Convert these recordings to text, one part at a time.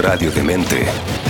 Radio Demente.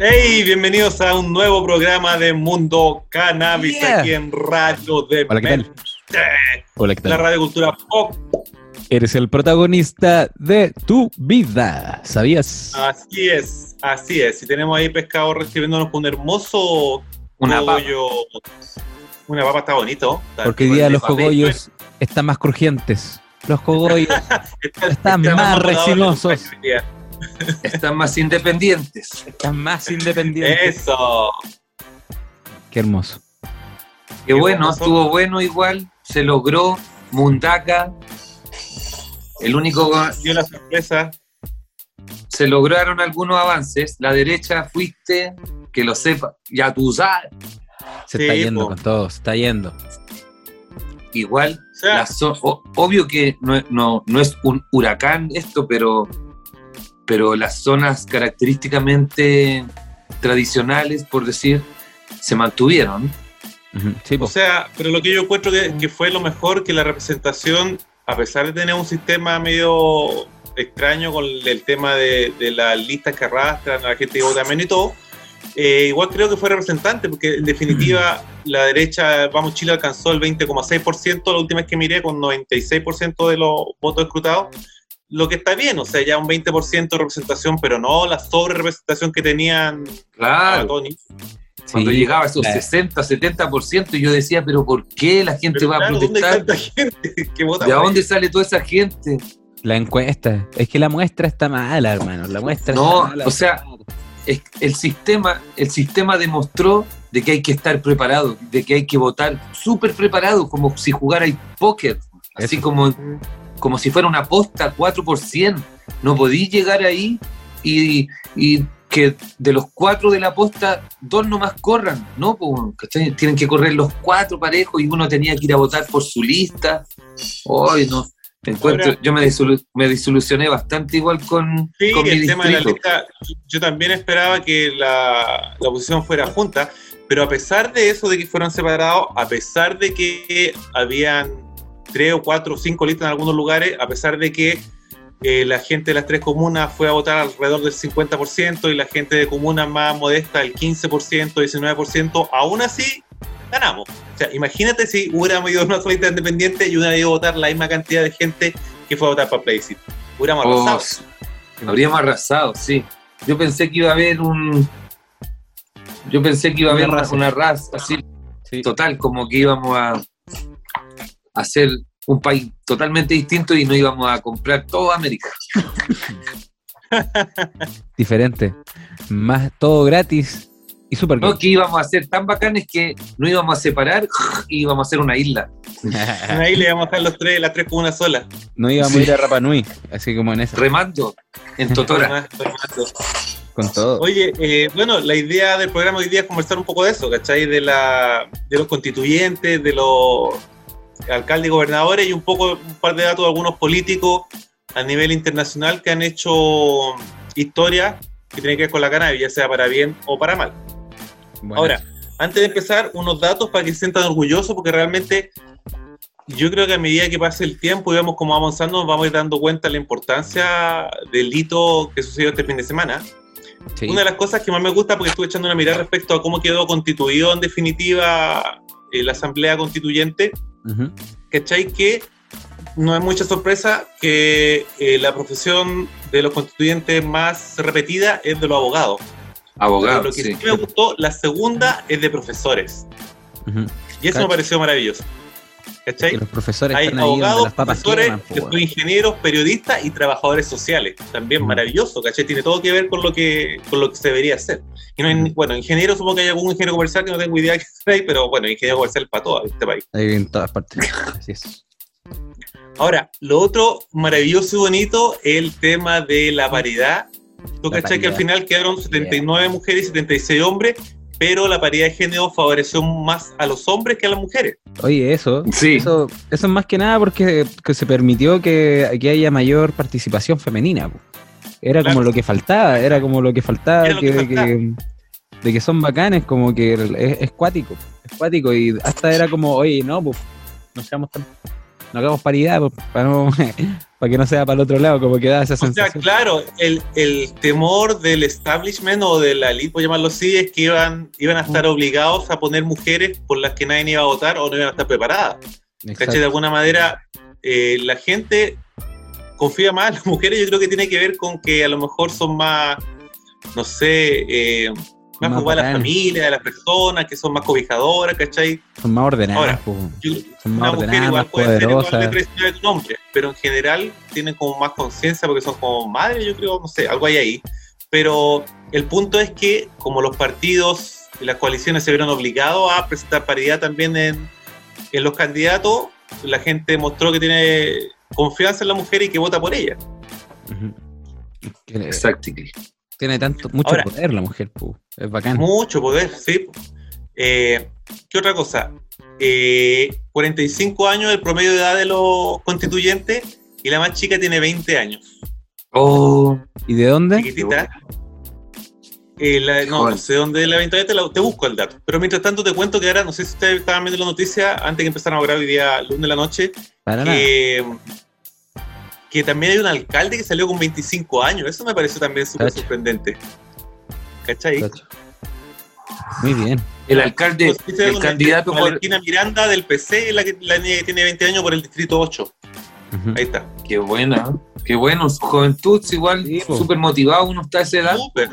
Hey, bienvenidos a un nuevo programa de Mundo Cannabis Yeah. aquí en Radio de Hola, ¿qué tal? Hola, ¿qué La tal? Radio Cultura Pop. Eres el protagonista de tu vida. ¿Sabías? Así es, así es. Y tenemos ahí pescado recibiéndonos un hermoso Una papa. cogollo. Una papa está bonito. Está- Porque hoy día los cogollos están más crujientes. Los cogollos Está- están está más resinosos. Están más independientes. están más independientes. Eso. Qué hermoso. Qué Qué bueno, estuvo bueno igual. Se logró. Mundaka. El único. Dio la sorpresa. Se lograron algunos avances. La derecha fuiste, que lo sepa. Ya tú sabes. Se Sí, está yendo po. con todo, se está yendo. Igual. O sea, obvio que no, es- no, no es un huracán esto, pero, pero las zonas característicamente tradicionales, por decir, se mantuvieron. Sí, O sea, pero lo que yo encuentro que, que fue lo mejor que la representación, a pesar de tener un sistema medio extraño con el tema de, de las listas que arrastran a la gente que vota menos y todo, eh, igual creo que fue representante, porque en definitiva la derecha, vamos, Chile alcanzó el 20,6% la última vez que miré, con 96% de los votos escrutados, lo que está bien, o sea, ya un 20% de representación, pero no la sobre representación que tenían a Claro. Tony. Cuando Sí, llegaba a esos la- 60, 70%, yo decía, pero ¿por qué la gente Pero va claro, a ¿dónde hay protestar? tanta gente que vota ¿De dónde sale toda esa gente? La encuesta. Es que la muestra está mala, hermano. La muestra No, está mala. o sea, Es- el, sistema, el sistema demostró de que hay que estar preparado, de que hay que votar súper preparado, como si jugara el póker, así como, como si fuera una aposta 4 por 100. No podí llegar ahí y, y que de los cuatro de la aposta, dos nomás corran, ¿no? Pues. Tienen que correr los cuatro parejos y uno tenía que ir a votar por su lista. Hoy no. Te encuentro, Ahora- yo me, disolu- me disolucioné bastante igual con, Sí, con mi el tema de la lista, yo- yo también esperaba que la, la oposición fuera junta, pero a pesar de eso, de que fueron separados, a pesar de que habían tres o cuatro o cinco listas en algunos lugares, a pesar de que eh, la gente de las tres comunas fue a votar alrededor del 50% y la gente de comunas más modesta el 15%, 19%, aún así ganamos. O sea, imagínate si hubiéramos ido a una sola lista independiente y hubiera ido a votar la misma cantidad de gente que fue a votar para plebiscito. Hubiéramos Oh, arrasado. Habríamos arrasado, sí. Yo pensé que iba a haber un. Yo pensé que iba a haber una, raza. una raza así, Sí. total, como que íbamos a hacer un país totalmente distinto y no íbamos a comprar toda América. Diferente. Más todo gratis y súper No, que íbamos a ser tan bacanes que no íbamos a separar y íbamos a hacer una isla. Ahí le vamos a dejar los tres, las tres comunas solas. No íbamos Sí. a ir a Rapa Nui, así como en esa. Remando en Totora. Fernando. Con todo. Oye, eh, bueno, la idea del programa hoy día es conversar un poco de eso, ¿cachai? De, la, de los constituyentes, de los alcaldes y gobernadores y un poco un par de datos de algunos políticos a nivel internacional que han hecho historia que tiene que ver con la cannabis, ya sea para bien o para mal. Bueno, Ahora, antes de empezar, unos datos para que se sientan orgullosos, porque realmente yo creo que a medida que pase el tiempo y vemos cómo va avanzando, nos vamos a ir dando cuenta de la importancia del hito que sucedió este fin de semana. sí. Una de las cosas que más me gusta, porque estuve echando una mirada respecto a cómo quedó constituido en definitiva eh, la Asamblea Constituyente, Ujú. ¿cachai? Que no es mucha sorpresa que eh, la profesión de los constituyentes más repetida es de los abogados. Pero Abogado, lo que sí. sí. me gustó, la segunda es de profesores. Y eso Cacho. me pareció maravilloso. ¿Cachai? Que los profesores Hay están ahí donde abogados, las papas profesores, queman, después ingenieros, periodistas y trabajadores sociales. También maravilloso, ¿cachai? Tiene todo que ver con lo que, con lo que se debería hacer. Y no hay, bueno, ingenieros, supongo que hay algún ingeniero comercial que no tengo idea que ahí, pero bueno, ingeniero comercial para todo este país. Ahí en todas partes. Así es. Ahora, lo otro maravilloso y bonito es el tema de la paridad. Tú cachai que al final quedaron 79 mujeres y 76 hombres, pero la paridad de género favoreció más a los hombres que a las mujeres. Oye, eso, Sí. eso, eso es más que nada porque que se permitió que, que haya mayor participación femenina. po. Era Claro. como lo que faltaba, era como lo que faltaba, Era lo que, que de faltaba. que- de que son bacanes, como que es, es cuático, es cuático, y hasta era como, oye, no, pues, no seamos tan, no hagamos paridad, pues, para, no- para que no sea para el otro lado, como que da esa O sea, sensación. claro, el, el temor del establishment o de la elite, por llamarlo así, es que iban, iban a estar obligados a poner mujeres por las que nadie iba a votar o no iban a estar preparadas. De alguna manera, eh, la gente confía más en las mujeres. Yo creo que tiene que ver con que a lo mejor son más, no sé, eh, más Más preocupadas de la bacanes. familia, de las personas, que son más cobijadoras, ¿cachai? Son más ordenadas, Ahora, Yo- son una mujer igual puede ser igual de que un hombre, pero en general tienen como más conciencia porque son como madres, yo creo, no sé, algo hay ahí. Pero el punto es que como los partidos y las coaliciones se vieron obligados a presentar paridad también en, en los candidatos, la gente mostró que tiene confianza en la mujer y que vota por ella. Exactly. Tiene tanto, mucho Ahora- poder la mujer, po. es bacán. Mucho poder, sí. Eh, ¿Qué otra cosa? Eh, 45 años el promedio de edad de los constituyentes y la más chica tiene 20 años. Oh, ¿Y de dónde? chiquitita. Eh, la- no, no sé dónde la eventualmente te, la- te busco el dato. Pero mientras tanto te cuento que ahora, no sé si ustedes estaban viendo la noticia antes que empezaran a grabar hoy día lunes de la noche, Para nada. Que, también hay un alcalde que salió con 25 años. Eso me pareció también súper Cacha. sorprendente. ¿Cachai? Cacho. Muy bien. el alcalde, Pues, el una- candidato por... Valentina Miranda del PC, es la, que, la niña que tiene 20 años por el distrito 8. Ujú. Ahí está. Qué buena, ¿eh? qué bueno, juventud igual, po. súper motivado uno está a esa edad. Súper.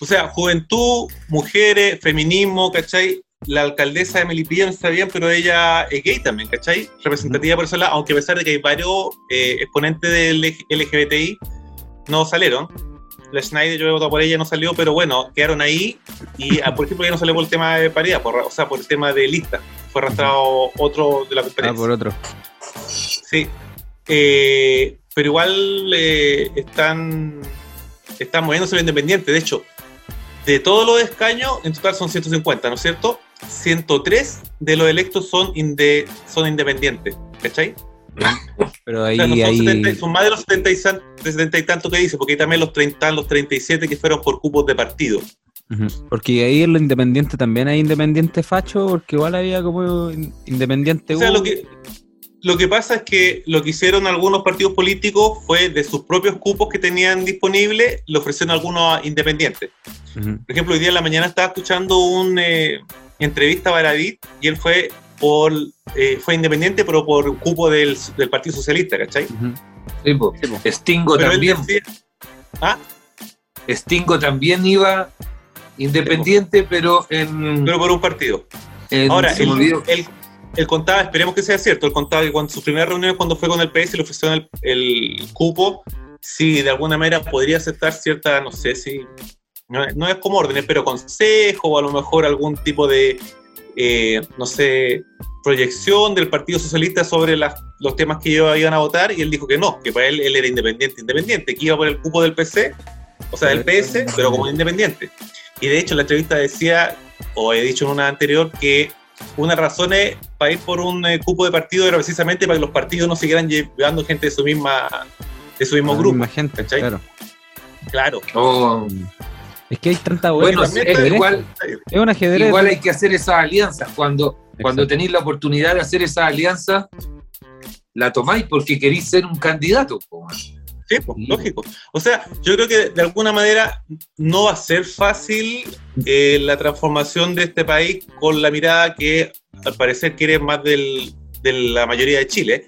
O sea, juventud, mujeres, feminismo, ¿cachai? La alcaldesa de Melipilla no está bien, pero ella es gay también, ¿cachai? Representativa por lado, aunque a pesar de que hay varios eh, exponentes del LGBTI, no salieron. La Schneider, yo he votado por ella, no salió, pero bueno, quedaron ahí. Y, ah, por ejemplo, ella no salió por el tema de paridad, por, o sea, por el tema de lista. Fue arrastrado otro de la Ah, conferencia. por otro. Sí. Eh, pero igual eh, están, están moviéndose lo independiente. De hecho, de todos los escaños, en total son 150, ¿no es cierto? 103 de los electos son, inde- son independientes. ¿Cachai? Pero O ahí, sea, no son, ahí 70 son más de los 70 y, de 70 y tanto que dice, porque hay también los 30, los 37 que fueron por cupos de partido. Porque ahí en lo independiente también hay independiente facho, porque igual había como in- independiente O sea, lo que, lo que pasa es que lo que hicieron algunos partidos políticos fue de sus propios cupos que tenían disponibles, le ofrecieron a algunos independientes. Por ejemplo, hoy día en la mañana estaba escuchando una entrevista a Baradit y él fue por eh, fue independiente, pero por cupo del, del Partido Socialista, ¿cachai? Sí, po. Sí, po. Stingo Pero también, decía, ah, Stingo también iba independiente, pero en... pero por un partido. en- Ahora, él, él- él contaba, esperemos que sea cierto, él contaba que cuando su primera reunión cuando fue con el PS y le ofrecieron el, el cupo, si de alguna manera podría aceptar cierta, no sé si, no, es- no es como órdenes, pero consejo o a lo mejor algún tipo de, eh, no sé, proyección del Partido Socialista sobre las- los temas que ellos iban a votar y él dijo que no, que para él él era independiente, independiente, que iba por el cupo del PC, o sea, del PS, pero como independiente. Y de hecho, en la entrevista decía, o he dicho en una anterior, que una razón es para ir por un eh, cupo de partido era precisamente para que los partidos no siguieran llevando gente de su misma de su mismo La grupo. misma gente, ¿cachai? claro. Claro. Oh, Es que hay tanta bueno, es, es, ajedrez, igual, es un ajedrez. igual hay que hacer esas alianzas. Cuando, cuando tenéis la oportunidad de hacer esa alianza, la tomáis porque queréis ser un candidato. Sí, pues, lógico. O sea, yo creo que de alguna manera no va a ser fácil eh, la transformación de este país con la mirada que al parecer quiere más del- de la mayoría de Chile,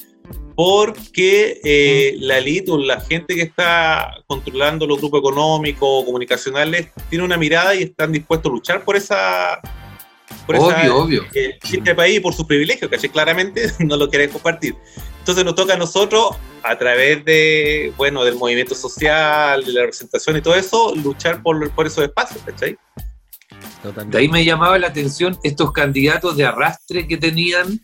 porque eh, la élite o la gente que está controlando los grupos económicos o comunicacionales tiene una mirada y están dispuestos a luchar por esa por Obvio, esa, obvio. eh, este país y por su privilegio, ¿cachai? Claramente no lo quieren compartir. Entonces nos toca a nosotros, a través de, bueno, del movimiento social, de la representación y todo eso, luchar por, por esos espacios, ¿cachai? De ahí me llamaba la atención estos candidatos de arrastre que tenían,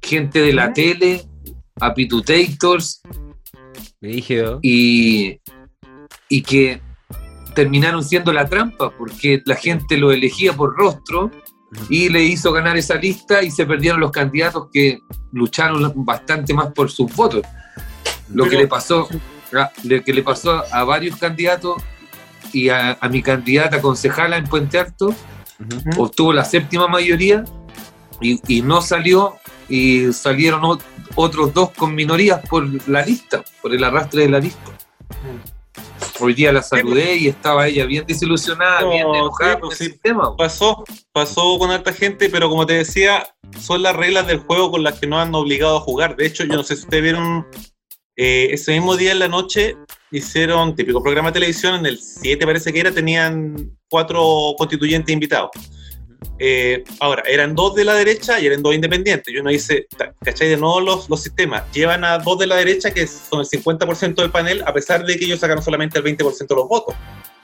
gente de la tele, apitutators, y, y que terminaron siendo la trampa, porque la gente lo elegía por rostro y le hizo ganar esa lista y se perdieron los candidatos que lucharon bastante más por sus votos. Lo que le pasó, a- lo que le pasó a varios candidatos y a, a mi candidata concejala en Puente Alto, obtuvo la séptima mayoría y, y no salió y salieron ot- otros dos con minorías por la lista, por el arrastre de la lista. Hoy día la saludé y estaba ella bien desilusionada, No, bien enojada sí, con pues el sí. sistema. Pasó, pasó con harta gente, pero como te decía, son las reglas del juego con las que nos han obligado a jugar. De hecho, yo no sé si ustedes vieron, eh, ese mismo día en la noche hicieron típico programa de televisión, en el 7 parece que era, tenían cuatro constituyentes invitados. Eh, ahora, eran dos de la derecha y eran dos independientes. Y uno dice, ¿cachai? De nuevo los, los sistemas. Llevan a dos de la derecha, que son el 50% del panel, a pesar de que ellos sacaron solamente el 20% de los votos.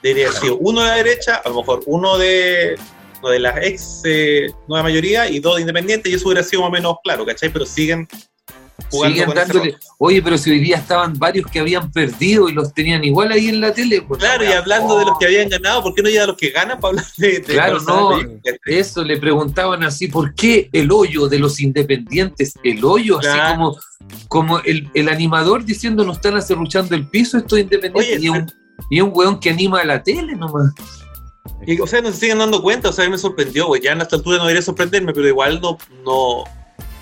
Debería haber sido uno de la derecha, a lo mejor uno de, uno de las ex eh, nueva mayoría y dos de independientes, y eso hubiera sido más o menos claro, ¿cachai? Pero siguen Siguen dándole, oye, pero si hoy día estaban varios que habían perdido y los tenían igual ahí en la tele. pues, Claro, y hablando de los que habían ganado, ¿por qué no llega a los que ganan para hablar de, de Claro, no. de- Eso le preguntaban así, ¿por qué el hoyo de los independientes? El hoyo, así como, como el, el animador diciendo no están acerruchando el piso estos independientes Oye, y, un, y un weón que anima a la tele nomás. Y, o sea, no se siguen dando cuenta, o sea, a mí me sorprendió, güey. Ya en esta altura no debería sorprenderme, pero igual no, no,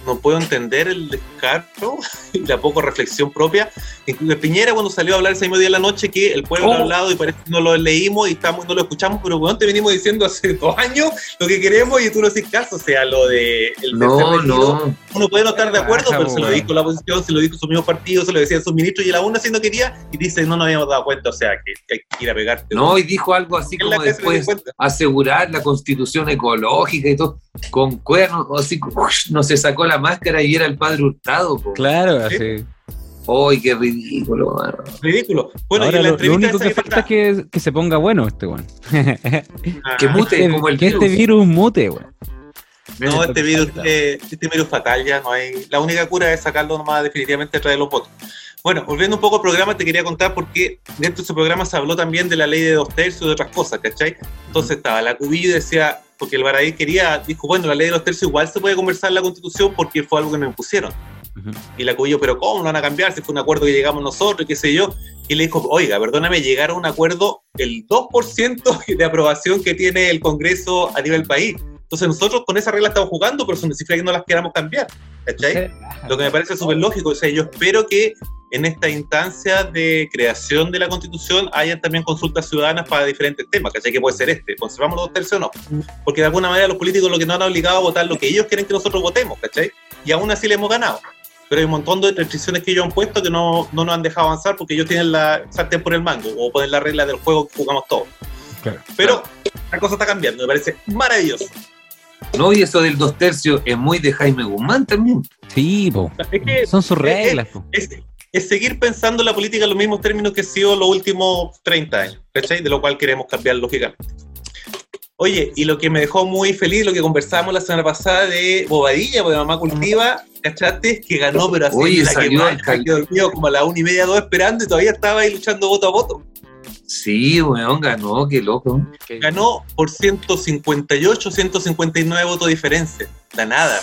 no puedo entender el descarto y la poco reflexión propia. Incluso Piñera, cuando salió a hablar ese mismo día de la noche, que el pueblo Oh. ha hablado y parece que no lo leímos y estamos, no lo escuchamos, pero bueno, te venimos diciendo hace dos años lo que queremos y tú no haces caso. O sea, lo de. El No, no. Uno puede no estar de acuerdo, pero se lo dijo la oposición, se lo dijo su mismo partido, se lo decían sus ministros y él aún así no quería y dice, no nos habíamos dado cuenta, o sea, que, que hay que ir a pegarte. No, y dijo algo así como después asegurar la constitución ecológica y todo, con cuernos, así, no se sacó la máscara y era el padre Hurtado. po. Claro, así. ¡Ay, qué ridículo! mano! Ridículo. Bueno, Ahora y en la lo, único que que falta es que, que se ponga bueno este weón. Ah, Que mute Que- como el que virus. este virus mute, weón. No, este virus, eh, este virus fatal ya no hay. La única cura es sacarlo nomás definitivamente a través de los votos. Bueno, volviendo un poco al programa, te quería contar porque dentro de ese programa se habló también de la ley de dos tercios y de otras cosas, ¿cachai? Entonces estaba la Cubillo y decía, porque el Baradí quería, dijo, bueno, la ley de dos tercios igual se puede conversar en la constitución porque fue algo que nos impusieron. Y la Cubillo, pero ¿cómo no van a cambiar? Si fue un acuerdo que llegamos nosotros, y qué sé yo. Y le dijo, oiga, perdóname, llegaron a un acuerdo el 2% de aprobación que tiene el Congreso a nivel país. Entonces nosotros con esa regla estamos jugando, pero no significa que no las queramos cambiar. ¿Cachai? Lo que me parece súper lógico. O sea, yo espero que en esta instancia de creación de la Constitución hayan también consultas ciudadanas para diferentes temas, ¿cachai? Que puede ser este, conservamos los dos tercios o no. Porque de alguna manera los políticos lo que nos han obligado a votar lo que ellos quieren que nosotros votemos, ¿cachai? Y aún así le hemos ganado. Pero hay un montón de restricciones que ellos han puesto que no, no nos han dejado avanzar porque ellos tienen la sartén por el mango o ponen la regla del juego que jugamos todos. Claro. Pero la cosa está cambiando, me parece maravilloso. No, y eso del dos tercios es muy de Jaime Guzmán también. Sí, po. Es que Son sus reglas, po. es, es seguir pensando la política en los mismos términos que ha sido los últimos 30 años, ¿cachai? De lo cual queremos cambiar lógicamente. Oye, y lo que me dejó muy feliz, lo que conversábamos la semana pasada de Bobadilla, de Mamá Cultiva, ¿cachaste? Que ganó, pero así Oye, la que salió quedé dormido como a la una y media, dos esperando y todavía estaba ahí luchando voto a voto. Sí, weón, ganó, qué loco. Ganó por 158, 159 votos de diferencia. La nada.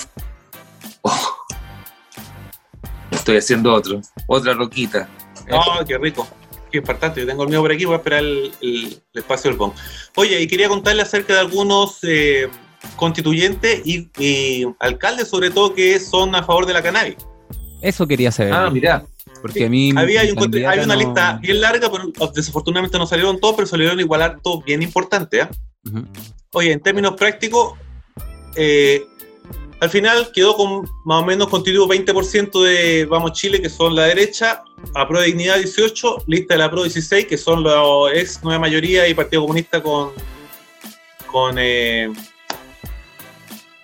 Estoy haciendo otro, otra roquita. Oh, qué rico. Qué importante. Yo tengo el mío por aquí, voy a esperar el, el- el espacio del PON. Oye, y quería contarle acerca de algunos eh, constituyentes y, y alcaldes, sobre todo, que son a favor de la cannabis. Eso quería saber. Ah, mirá. porque a mí. Había, encontré- candidata hay una no- lista bien larga, pero desafortunadamente no salieron todos, pero salieron igual harto bien importante. ¿ah? Ujú. Oye, en términos prácticos, eh, al final quedó con más o menos constituido 20% de Vamos Chile, que son la derecha, Apro de Dignidad 18, lista de la Pro 16, que son la ex nueva mayoría y Partido Comunista con, con, eh,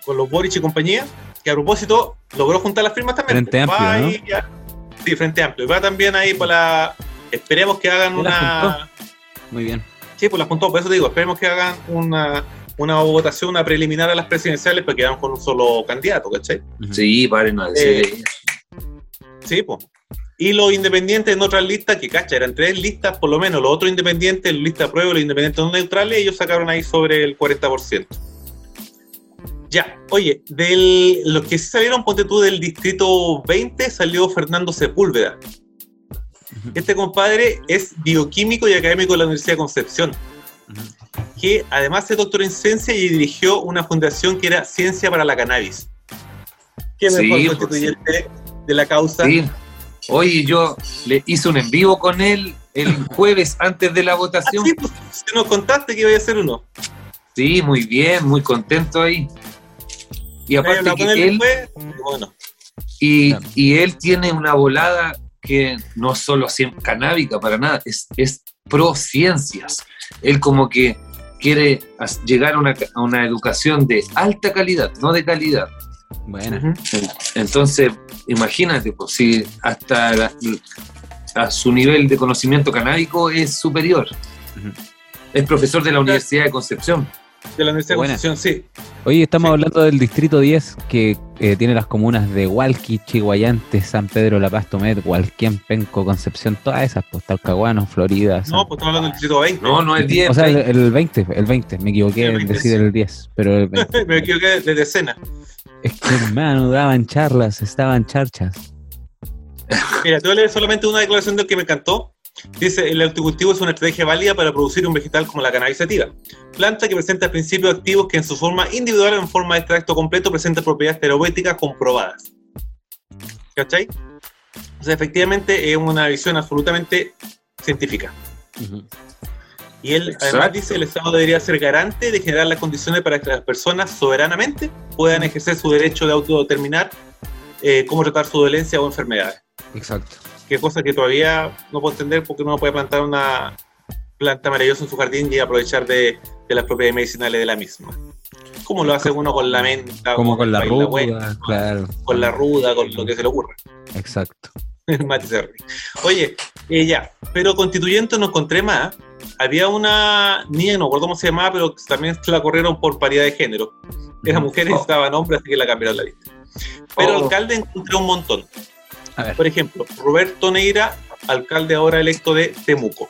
con los Boric y compañía, que a propósito logró juntar las firmas también. Frente Amplio, ¿no? ya- Sí, Frente Amplio. Y va también ahí para la... Esperemos que hagan ¿Ya la una... Muy bien. Sí, pues las juntó, por eso te digo, esperemos que hagan una, una votación, una preliminar a las presidenciales para que quedan con un solo candidato, ¿cachai? Sí, paren a decir Eh. Sí, pues. Y los independientes en otras listas, que cacha, eran tres listas por lo menos, los otros independientes, la lista de prueba, los independientes no neutrales, ellos sacaron ahí sobre el 40%. Ya, oye, de los que sí salieron, ponte tú del distrito 20, salió Fernando Sepúlveda. Este compadre es bioquímico y académico de la Universidad de Concepción. Que además es doctor en ciencia y dirigió una fundación que era Ciencia para la Cannabis. ¿Qué Sí, mejor pues, constituyente de la causa? Sí. Oye, yo le hice un en vivo con él el jueves antes de la Ah, votación. sí, pues, si nos contaste que iba a hacer uno. Sí, muy bien, muy contento ahí. Y aparte que él, después, bueno, y, Claro. y él tiene una volada que no solo cien- canábica para nada, es, es pro ciencias. Él como que quiere llegar a una, a una educación de alta calidad, no de calidad. Buena. ujú. Entonces, imagínate, pues si hasta la- a su nivel de conocimiento canábico es superior. Es profesor de la Universidad de Concepción. De la Universidad de. Concepción, sí. Oye, estamos Sí. hablando del distrito 10, que eh, tiene las comunas de Hualqui, Chihuayante, San Pedro, La Paz, Tomet, Hualquén, Penco, Concepción, todas esas, pues Talcahuano, Florida. San- No, pues estamos hablando del distrito 20. No, no es 10. o sea, el, 20. el 20, el 20, me equivoqué El en 20, decir sí. el 10, pero el 20. Me equivoqué de decena. es que hermano, daban charlas, estaban charchas. Mira, te voy a leer solamente una declaración del que me encantó. Dice, el autocultivo es una estrategia válida para producir un vegetal como la cannabis sativa. Planta que presenta principios activos que en su forma individual o en forma de extracto completo presenta propiedades terapéuticas comprobadas. ¿Cachai? O sea, efectivamente es una visión absolutamente científica. Y él además dice el Estado debería ser garante de generar las condiciones para que las personas soberanamente puedan ejercer su derecho de autodeterminar eh, cómo tratar su dolencia o enfermedades. Exacto. Que cosa que todavía no puedo entender porque uno puede plantar una planta maravillosa en su jardín y aprovechar de, de las propiedades medicinales de la misma. Como lo hace uno con la menta, Como con la ruda, claro. con la ruda, con lo que se le ocurra. Exacto. Oye, eh, ya, pero constituyente no encontré más. Había una niña, no recuerdo cómo se llamaba, pero también la corrieron por paridad de género. Era mujer y Oh. estaba hombre, así que la cambiaron la lista. Pero Oh. alcalde encontré un montón. Por ejemplo, Roberto Neira, alcalde ahora electo de Temuco.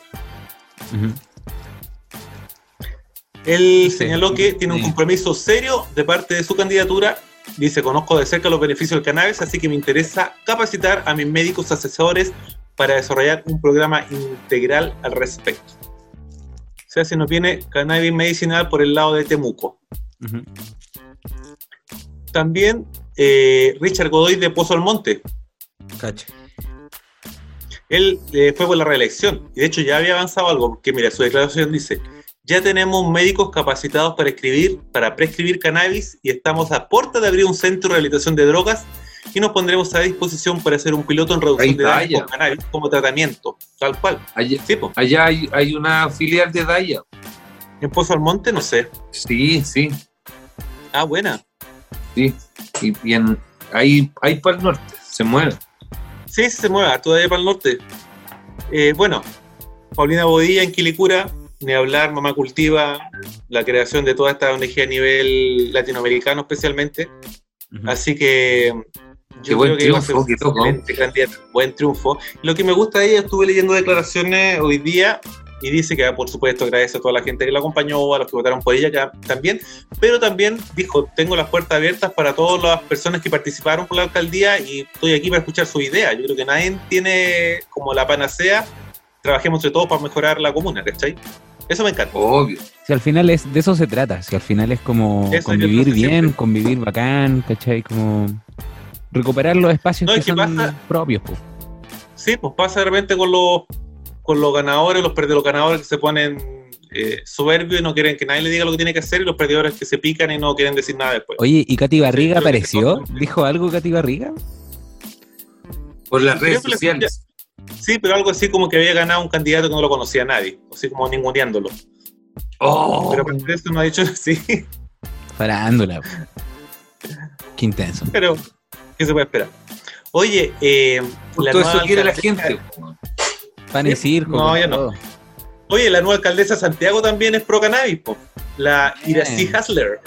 Él Sí. señaló que tiene un compromiso serio de parte de su candidatura. Dice, conozco de cerca los beneficios del cannabis, así que me interesa capacitar a mis médicos asesores para desarrollar un programa integral al respecto. O sea, se nos viene cannabis medicinal por el lado de Temuco. También eh, Richard Godoy de Pozo Almonte. Cacha. Él eh, fue por la reelección y de hecho ya había avanzado algo, porque mira, su declaración dice, ya tenemos médicos capacitados para escribir, para prescribir cannabis y estamos a puerta de abrir un centro de rehabilitación de drogas y nos pondremos a disposición para hacer un piloto en reducción de daños con cannabis como tratamiento, tal cual. Allá, Sí, allá hay, hay una filial de Daya. En Pozo Almonte, no sé. Sí, sí, Ah, buena. sí. Y bien, ahí, ahí para el norte, se mueve. Sí, se mueve, todavía para el norte. Eh, bueno, Paulina Bodilla en Quilicura, ni hablar, Mamá Cultiva, la creación de toda esta ONG a nivel latinoamericano especialmente. Así que Qué buen que va a ser triunfo, qué excelente candidata. Buen triunfo. Lo que me gusta de ella, estuve leyendo declaraciones hoy día y dice que, por supuesto, agradece a toda la gente que la acompañó, a los que votaron por ella que también, pero también dijo, tengo las puertas abiertas para todas las personas que participaron por la alcaldía y estoy aquí para escuchar su idea. Yo creo que nadie tiene como la panacea, trabajemos entre todos para mejorar la comuna, ¿cachai? Eso me encanta. Obvio. Si al final es de eso se trata, si al final es como Eso convivir bien, siempre. convivir bacán, ¿cachai? Como recuperar los espacios No, que son pasa- propios, pues. Sí, pues pasa de repente con los, con los ganadores, los perdedores, los ganadores que se ponen eh, soberbios y no quieren que nadie le diga lo que tiene que hacer, y los perdedores que se pican y no quieren decir nada después. Oye, ¿y Katy Barriga apareció? ¿Dijo algo Katy Barriga? Por las redes sociales. Sí, pero algo así como que había ganado un candidato que no lo conocía nadie, así como ninguneándolo. Oh, Pero por eso no ha dicho sí. Farándula. Qué intenso. Pero, ¿qué se puede esperar? Oye, eh, la Todo eso quiere la gente. Pan y circo. No, ya no. Oye, la nueva alcaldesa de Santiago también es pro cannabis, po. La Iracy. Hasler.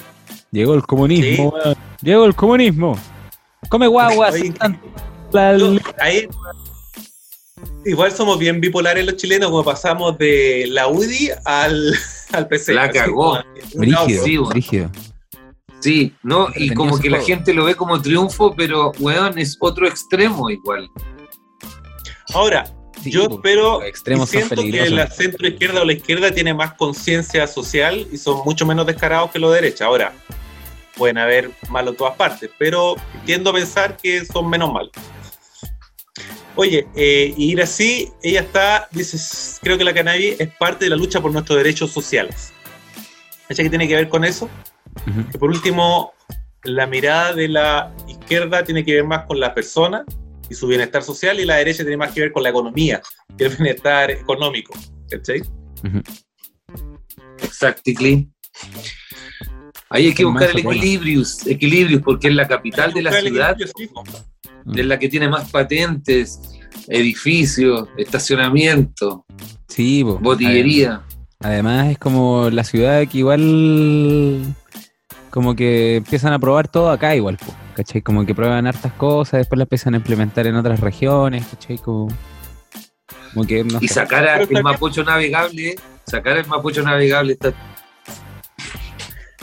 Llegó el comunismo. Llegó el comunismo. Come guaguas. Oye, tanto la- Yo- ahí, igual somos bien bipolares los chilenos, como pasamos de la UDI al, al PC. La cagó. Brígido, sí, brígido. Sí, ¿no? Y como que la gente lo ve como triunfo, pero, weón, es otro extremo igual. Ahora, Sí, yo po, espero, extremos y siento que la centro izquierda o la izquierda tiene más conciencia social y son mucho menos descarados que los de derecha. Ahora, pueden haber malos en todas partes, pero tiendo a pensar que son menos malos. Oye, eh, y ir así, ella está, dice, creo que la cannabis es parte de la lucha por nuestros derechos sociales. ¿Acha que tiene que ver con eso? Que por último, la mirada de la izquierda tiene que ver más con la persona y su bienestar social y la derecha tiene más que ver con la economía y el bienestar económico. ¿Cachai? Exactly. Ahí hay que buscar el equilibrio, equilibrio, porque es la capital de la ciudad, sí, po. es la que tiene más patentes, edificios, estacionamiento, Sí, botillería. Además es como la ciudad que igual como que empiezan a probar todo acá igual, po, ¿cachai? Como que prueban hartas cosas, después las empiezan a implementar en otras regiones, ¿cachai? Como, como que no Y sé. sacar a- el bien. Mapocho navegable, sacar el Mapocho navegable está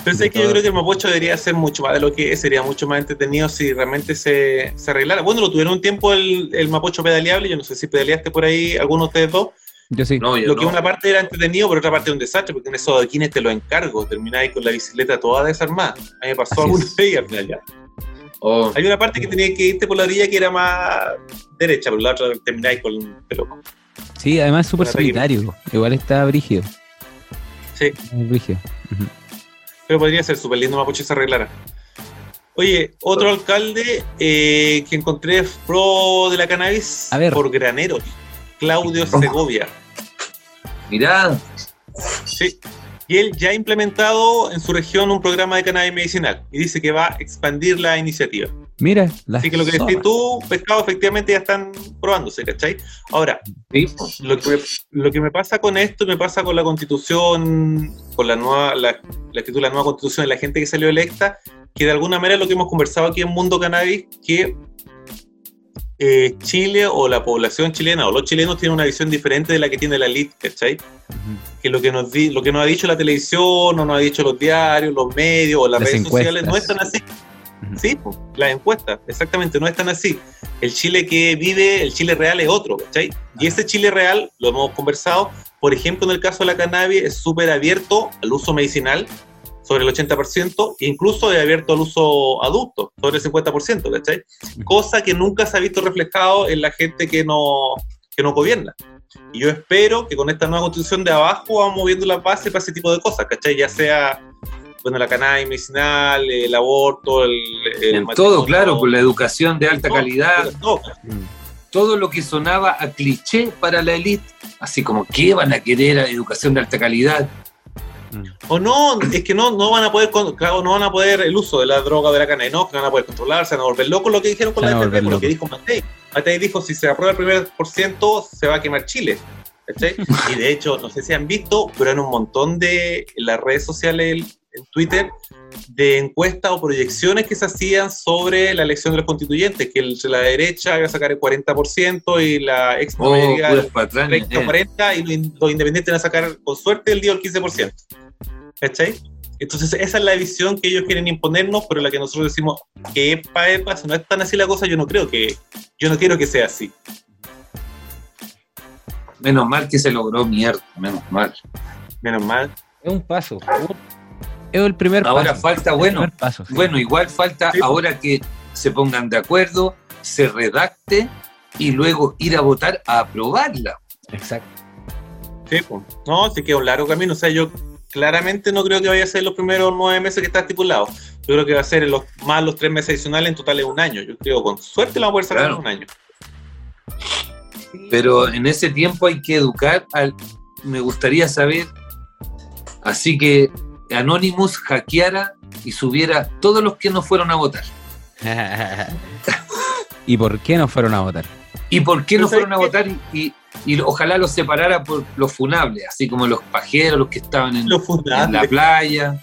Pero sé que yo creo que el Mapocho debería ser mucho más de lo que es, sería mucho más entretenido si realmente se, se arreglara. Bueno, lo tuvieron un tiempo el, el Mapocho pedaleable, yo no sé si pedaleaste por ahí alguno de ustedes dos. Yo sí. No, yo Lo que no. una parte era entretenido, pero otra parte era un desastre, porque en esos adoquines te lo encargo, termináis con la bicicleta toda desarmada. A mí me pasó es. vez y al final ya. Oh, Hay una parte que tenía que irte por la orilla que era más derecha, pero la otra termináis con. Pero, Sí, además es súper solitario. Igual está brígido. sí, brígido. pero podría ser súper lindo Mapocho si se arreglara. Oye, otro alcalde eh, que encontré pro de la cannabis A ver. por granero, Claudio Segovia. mirá, Sí. Y él ya ha implementado en su región un programa de cannabis medicinal y dice que va a expandir la iniciativa. Mira, Así que lo que decís tú, pescado, efectivamente ya están probándose, ¿cachai? Ahora, sí, lo que, me, lo que me pasa con esto, me pasa con la constitución, con la nueva, la, la de la nueva constitución de la gente que salió electa, que de alguna manera lo que hemos conversado aquí en Mundo Cannabis, que eh, Chile o la población chilena o los chilenos tienen una visión diferente de la que tiene la elite, ¿cachai? Que lo que nos, di- lo que nos ha dicho la televisión, o nos ha dicho los diarios, los medios o las, Las redes sociales, no encuestas. están así. Sí, pues, las encuestas, exactamente, no están así. El Chile que vive, el Chile real es otro, ¿cachai? Y ese Chile real, lo hemos conversado, por ejemplo, en el caso de la cannabis, es súper abierto al uso medicinal, sobre el 80%, e incluso es abierto al uso adulto, sobre el 50%, ¿cachai? Cosa que nunca se ha visto reflejado en la gente que no, que no gobierna. Y yo espero que con esta nueva constitución de abajo vamos moviendo la base para ese tipo de cosas, ¿cachai? Ya sea, bueno, la cannabis medicinal, el aborto, el... el en todo, claro, con la educación de alta todo, calidad, todo. Mm. todo lo que sonaba a cliché para la élite, así como que van a querer a educación de alta calidad. Mm. O no, es que no, no van a poder, claro, no van a poder el uso de la droga o de la cannabis, no, que van a poder controlar, se van a volver locos lo que dijeron con Se la FP, lo que dijo Matei. Matei dijo, si se aprueba el primer por ciento, se va a quemar Chile. ¿cachai? Y de hecho, no sé si han visto, pero en un montón de en las redes sociales, en Twitter, de encuestas o proyecciones que se hacían sobre la elección de los constituyentes, que el- la derecha iba a sacar el 40% y la ex Oh, mayoría el patrañas. 30 eh. 40 y los in- los independientes van a sacar con suerte el día el 15%. ¿Cachai? Entonces esa es la visión que ellos quieren imponernos, pero la que nosotros decimos que epa, epa, si no es tan así la cosa, yo no creo que, yo no quiero que sea así. Menos mal que se logró mierda, menos mal. Menos mal. Es un paso. Es el primer Ahora paso. falta, bueno, paso, sí. bueno, igual falta Sí. ahora que se pongan de acuerdo, se redacte y luego ir a votar a aprobarla. Exacto. Sí, pues. No, sí que es un largo camino. O sea, yo claramente no creo que vaya a ser los primeros nueve meses que está estipulado. Yo creo que va a ser los, más los tres meses adicionales, en total es un año. Yo creo, con suerte la vamos a poder sacar Claro. un año. Pero en ese tiempo hay que educar al... Me gustaría saber, así que Anonymous hackeara y subiera todos los que no fueron a votar. ¿Y por qué no fueron a votar? ¿Y por qué no Pero ¿sabes fueron a votar y, y- y ojalá los separara por los funables, así como los pajeros, los que estaban en, la playa?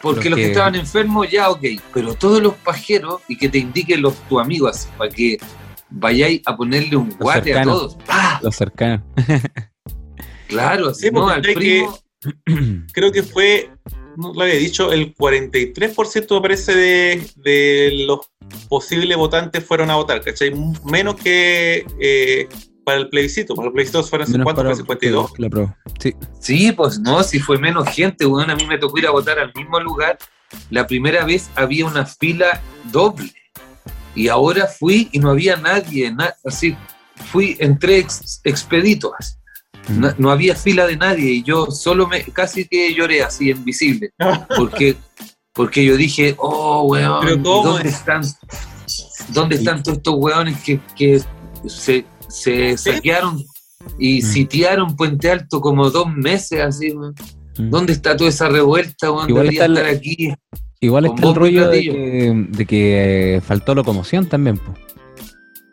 Porque Los los que que- estaban enfermos, ya, ok, pero todos los pajeros y que te indiquen los tu amigos así, para que vayáis a ponerle un guate a todos. ¡Ah! Los cercanos. Claro, así, Sí, ¿no? Al primo. Creo que fue, no lo había dicho, el 43% me parece de, de los posibles votantes fueron a votar, ¿cachai? Menos que eh, para el plebiscito. Para el plebiscito fueron Menos 50, para fue 52. la prueba. Sí. Sí, pues no, si fue menos gente, weón, a mí me tocó ir a votar al mismo lugar. La primera vez había una fila doble. Y ahora fui y no había nadie, na- así, fui, entré ex- expedito, así. Mm. No, no había fila de nadie y yo solo me, casi que lloré así, invisible, porque, porque yo dije, oh, weón, Pero ¿cómo ¿dónde es? están, dónde están todos estos weones que, que se, se saquearon y Mm. sitiaron Puente Alto como dos meses así, weón? Mm. ¿Dónde está toda esa revuelta, weón? Igual Debería estar aquí. Igual está el rollo de que, de que eh, faltó locomoción también. po.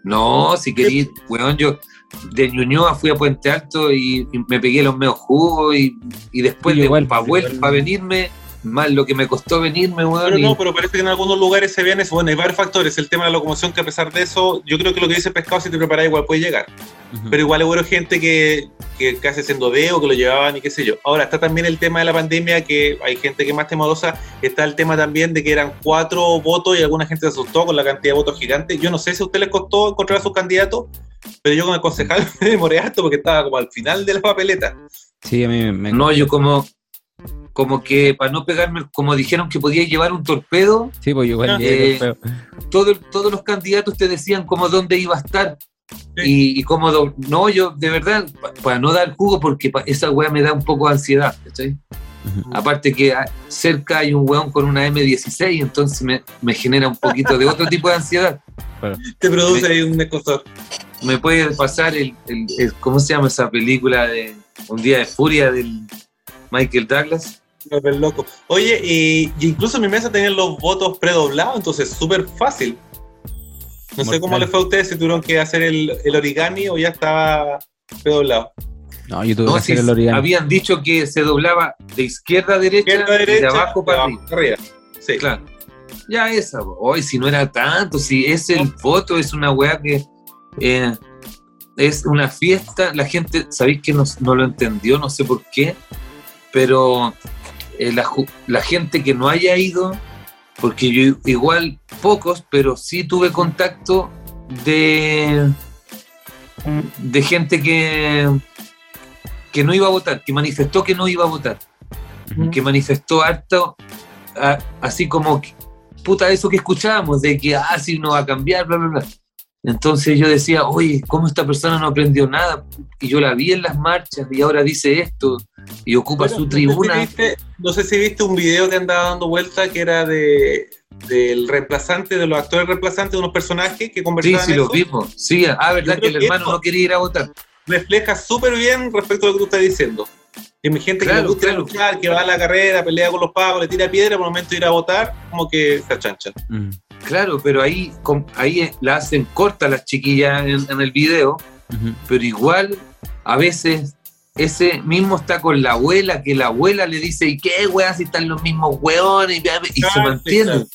No, si quería, weón, yo de Ñuñoa fui a Puente Alto y, y me pegué los meos jugos y, y después de igual, para igual. venirme, más lo que me costó venirme, weón. Pero y- no, pero parece que en algunos lugares se vean eso. Bueno, hay varios factores. El tema de la locomoción, que a pesar de eso, yo creo que lo que dice Pescado, si te preparas, igual puede llegar. Pero igual hubo gente que, que casi haciendo dedo, que lo llevaban y qué sé yo. Ahora está también el tema de la pandemia, que hay gente que es más temerosa. Está el tema también de que eran cuatro votos y alguna gente se asustó con la cantidad de votos gigantes. Yo no sé si a usted les costó encontrar a sus candidatos, pero yo con el concejal me demoré harto porque estaba como al final de la papeleta. Sí, a mí me, No, yo como, como que para no pegarme, como dijeron que podía llevar un torpedo, Sí, pues igual eh, todo- todos los candidatos te decían como dónde iba a estar. Y, y no, yo de verdad, pa- para no dar jugo, porque pa- esa weá me da un poco de ansiedad, Ujú. Aparte que cerca hay un weón con una M16, entonces me, me genera un poquito de otro tipo de ansiedad. Te produce ahí un escosor. Me puede pasar el, el- el- ¿cómo se llama esa película de Un día de furia del Michael Douglas? Loco. Oye, y, y incluso en mi mesa tenían los votos predoblados, entonces súper fácil. No sé cómo les fue a ustedes si tuvieron que hacer el, el origami o ya estaba predoblado. No, yo tuve que No, hacer sí, el origami. habían dicho que se doblaba de izquierda a derecha, Izquierda, y derecha, de abajo para arriba. abajo arriba. Sí. Claro. Ya esa, hoy si no era tanto, si es el voto, es una weá que eh, es una fiesta, la gente, sabéis que no, no lo entendió, no sé por qué, pero eh, la, la gente que no haya ido, porque yo igual pocos, pero sí tuve contacto de, de gente que, que no iba a votar, que manifestó que no iba a votar que manifestó harto, a- así como, puta, eso que escuchábamos, de que, ah, sí, no va a cambiar, bla, bla, bla. Entonces yo decía, oye, ¿cómo esta persona no aprendió nada? Y yo la vi en las marchas y ahora dice esto y ocupa Bueno, su no sé tribuna. si viste- No sé si viste un video que andaba dando vuelta que era de del reemplazante, de los actores reemplazantes de unos personajes que Sí, conversaban sí, lo eso. vimos. Sí, ah, verdad que el hermano no quería ir a votar. Refleja súper bien respecto a lo que tú estás diciendo. Que mi gente que Claro, le gusta claro. luchar, que va a la carrera, pelea con los pagos, le tira piedra, por el momento de ir a votar, como que se achancha. Mm. Claro, pero ahí, ahí la hacen corta las chiquillas en, en el video, pero igual a veces ese mismo está con la abuela, que la abuela le dice, ¿y qué weá si están los mismos weones? Y, y se Claro, mantienen.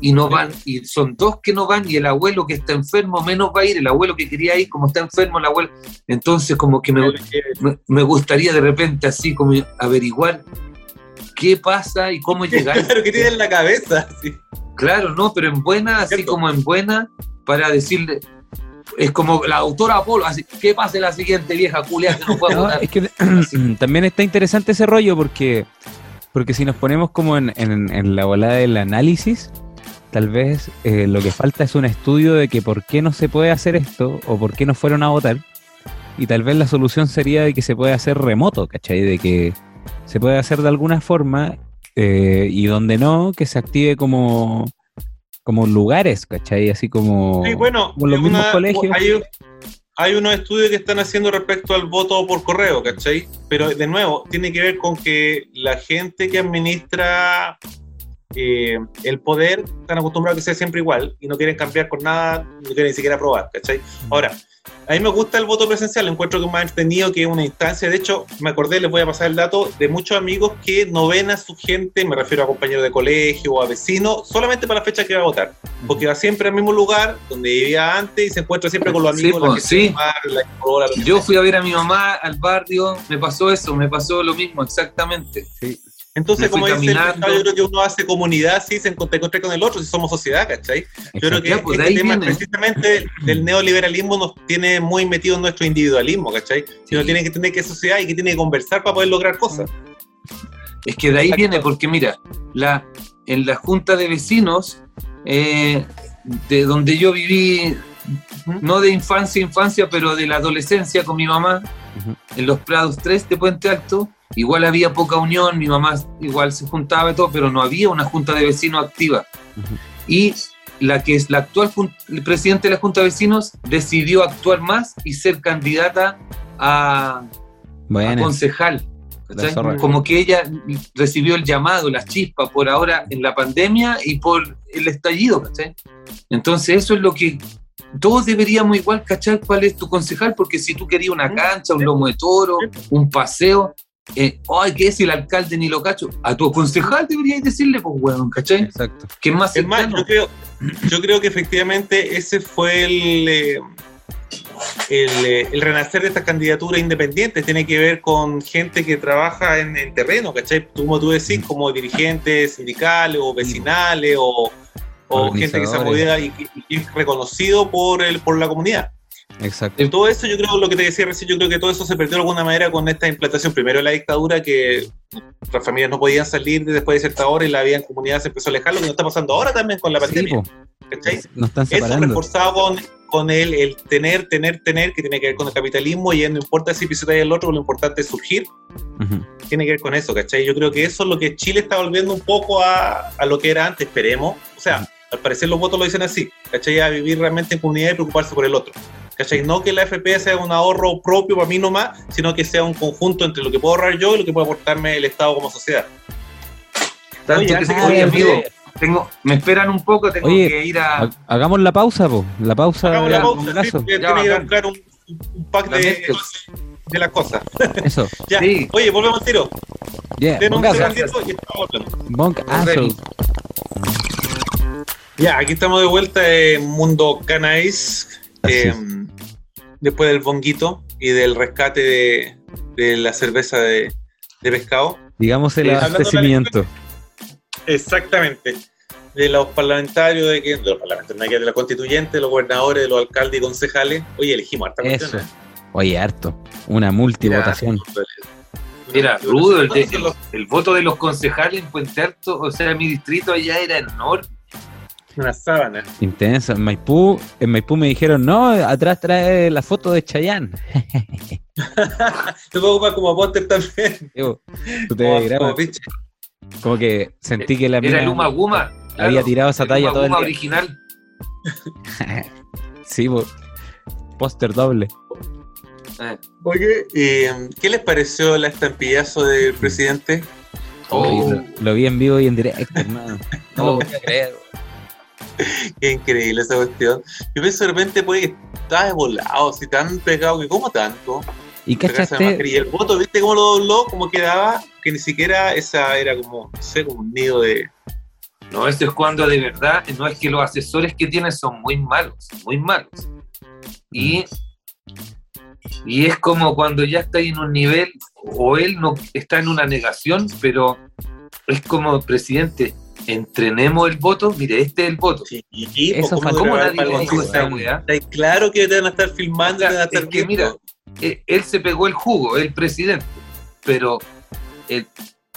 Y no van, y son dos que no van, y el abuelo que está enfermo menos va a ir, el abuelo que quería ir, como está enfermo, el abuelo. Entonces, como que me, me, me gustaría de repente así como averiguar qué pasa y cómo llegar. Claro que tiene en la cabeza. sí. Claro, no, pero en buena, así Cierto. como en buena, para decirle, es como la autora Apolo, así, ¿qué pase la siguiente vieja culia que no puede No, votar? es que también está interesante ese rollo porque, porque si nos ponemos como en, en- en la volada del análisis, tal vez eh, lo que falta es un estudio de que por qué no se puede hacer esto o por qué no fueron a votar. Y tal vez la solución sería de que se puede hacer remoto, ¿cachai? De que se puede hacer de alguna forma eh, y donde no, que se active como, como lugares, ¿cachai? Así como, Sí, bueno, como los mismos colegios. Hay, hay unos estudios que están haciendo respecto al voto por correo, ¿cachai? Pero de nuevo, tiene que ver con que la gente que administra eh, el poder, están acostumbrados a que sea siempre igual y no quieren cambiar con nada, no quieren ni siquiera aprobar, ¿cachai? Ahora, a mí me gusta el voto presencial, encuentro que es más entretenido que una instancia. De hecho, me acordé, les voy a pasar el dato de muchos amigos que no ven a su gente, me refiero a compañeros de colegio o a vecinos, solamente para la fecha que va a votar. Porque va siempre al mismo lugar donde vivía antes y se encuentra siempre con los Sí, amigos. la pues, sí. del bar, la hora, lo que Yo fui a ver a mi mamá al barrio, me pasó eso, me pasó lo mismo, exactamente. Sí. Entonces, como dice. Gustavo, yo creo que uno hace comunidad, sí, se encontré con el otro, si somos sociedad, ¿cachai? Yo creo que pues, este tema viene. precisamente del neoliberalismo nos tiene muy metido en nuestro individualismo, ¿cachai? Si uno tiene que tener que sociedad y que tiene que conversar para poder lograr cosas. Es que de ahí Exacto. viene, porque mira, la, en la junta de vecinos, eh, de donde yo viví, no de infancia, infancia, pero de la adolescencia con mi mamá, En los Prados 3 de Puente Alto, igual había poca unión, mi mamá igual se juntaba y todo, pero no había una junta de vecinos activa. Y la que es la actual el presidente de la junta de vecinos decidió actuar más y ser candidata a, concejal. Como que ella recibió el llamado, la chispa, por ahora en la pandemia y por el estallido, ¿cachai? Entonces eso es lo que todos deberíamos igual cachar cuál es tu concejal, porque si tú querías una cancha, un lomo de toro, un paseo, eh, ay, ¿qué es el alcalde ni lo cacho? A tu concejal deberías decirle, pues, weón, ¿cachai? exacto. Que más Es más, yo creo, yo creo que efectivamente ese fue el, eh, el, eh, el renacer de estas candidaturas independientes. Tiene que ver con gente que trabaja en, en terreno, ¿cachai? Tú, como tú decís, como dirigentes sindicales o vecinales o, o gente que se movida y, y es reconocido por, el, por la comunidad. Exacto. Todo eso, yo creo, lo que te decía recién, yo creo que todo eso se perdió de alguna manera con esta implantación. Primero la dictadura, que las familias no podían salir después de cierta hora y la vida en comunidad se empezó a alejar, lo que nos está pasando ahora también con la Sí, pandemia. ¿cachai? nos están Eso separando. reforzado con, con el, el tener, tener, tener, que tiene que ver con el capitalismo y no importa si pisoteas el otro, lo importante es surgir, Ujú. tiene que ver con eso, ¿cachai? Yo creo que eso es lo que Chile está volviendo un poco a, a lo que era antes, esperemos. O sea, al parecer los votos lo dicen así, ¿cachai? A vivir realmente en comunidad y preocuparse por el otro. ¿Cachai? No que la FP sea un ahorro propio para mí nomás, sino que sea un conjunto entre lo que puedo ahorrar yo y lo que puede aportarme el Estado como sociedad. Tanto Oye, que antes se- que oye, se amigo, olvide- tengo, me esperan un poco, tengo Oye, que ir a... Ha- Hagamos la pausa, po. La pausa. Hagamos la pausa, sí, porque Ya, tiene que buscar un, un pack La de, las cosas. Eso. Ya. Sí. Oye, volvemos al tiro. Yeah, Denos un Ya, aquí estamos de vuelta en Mundo Canais. Eh, es. después del bonguito y del rescate de, de la cerveza de, de pescado. Digamos el Eh, de abastecimiento. Exactamente. De los parlamentarios, de, que, de los parlamentarios, no hay que de la constituyente, de los gobernadores, de los alcaldes y concejales. Oye, elegimos harta Eso. cuestión, ¿eh? Oye, harto. Una multivotación. Mira, rudo, el, de- ¿Cuántos son los- el voto de los concejales en Puente Alto, o sea, mi distrito allá era enorme. Una sábana. Intensa. En Maipú, en Maipú me dijeron, no, atrás trae la foto de Chayanne. Te puedo ocupar como póster también. Tú te Como- grabas. como pinche. Como que sentí que la Era el Uma Guma. había tirado esa talla todo el día. original. sí, póster doble. Eh, Oye, eh, ¿qué les pareció el estampillazo del presidente? Oh. Lo, lo vi en vivo y en directo, hermano. No lo podía creer. Qué increíble esa cuestión. Yo pienso de repente, pues, que estaba volado, si tan pegado, que ¿cómo tanto? Y cachaste. Y el voto, ¿viste cómo lo dobló? Cómo quedaba, que ni siquiera esa era como, no sé, como un nido de... No, esto es cuando de verdad, no es que los asesores que tienen son muy malos, muy malos. Y, y es como cuando ya está en un nivel, o él no está en una negación, pero es como, presidente, entrenemos el voto, mire, este es el voto. Sí, y, Eso pues, fue- ¿cómo ¿Cómo grabar nadie para le el dijo concurso? esa weá? Está claro que te van a estar filmando, O sea, te van a estar es que mira, eh, él se pegó el jugo, el presidente, pero el-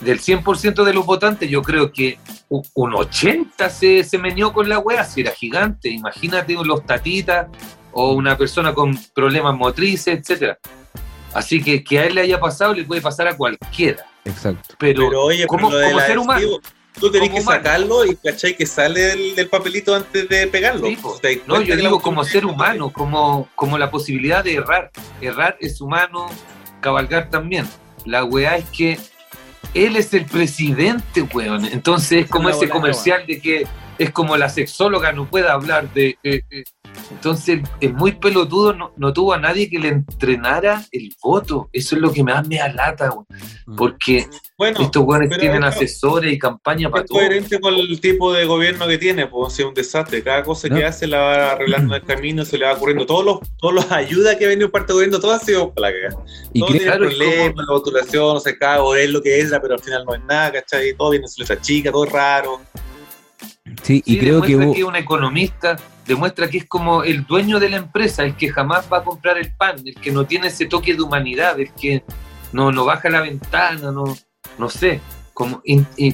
del 100% de los votantes, yo creo que un 80 se, se meñó con la wea, si era gigante. Imagínate los tatitas o una persona con problemas motrices, etcétera. Así que que a él le haya pasado le puede pasar a cualquiera. exacto. Pero, Pero oye, como- pero ser humano. Tú tenés Como que humano. sacarlo y cachai que sale del, del papelito antes de pegarlo. Sí, po. ¿Te das no, yo digo como ser humano, como, como la posibilidad de errar. Errar es humano, cabalgar también. La weá es que él es el presidente, weón. Entonces es como ese comercial de que es como la sexóloga no puede hablar de... eh, eh. Entonces es muy pelotudo, no, no tuvo a nadie que le entrenara el voto. Eso es lo que más me alata, weón. Mm. Porque Bueno, estos pero tienen eso- asesores y campaña para es todo. coherente con el tipo de gobierno que tiene, pues es un desastre. Cada cosa No. que hace la va arreglando en el camino, se le va ocurriendo. Todos los, todos los ayudas que ha venido parte del gobierno, todo ha sido para la cagada. Y todo tiene claro, es problemas, como- la rotulación, no sé, cada es lo que es, pero al final no es nada, ¿cachai? Todo viene letra chica, todo es raro. Sí, y Sí, creo que demuestra que es un economista, demuestra que es como el dueño de la empresa, el que jamás va a comprar el pan, el que no tiene ese toque de humanidad, el que no, no baja la ventana, no, no sé, como,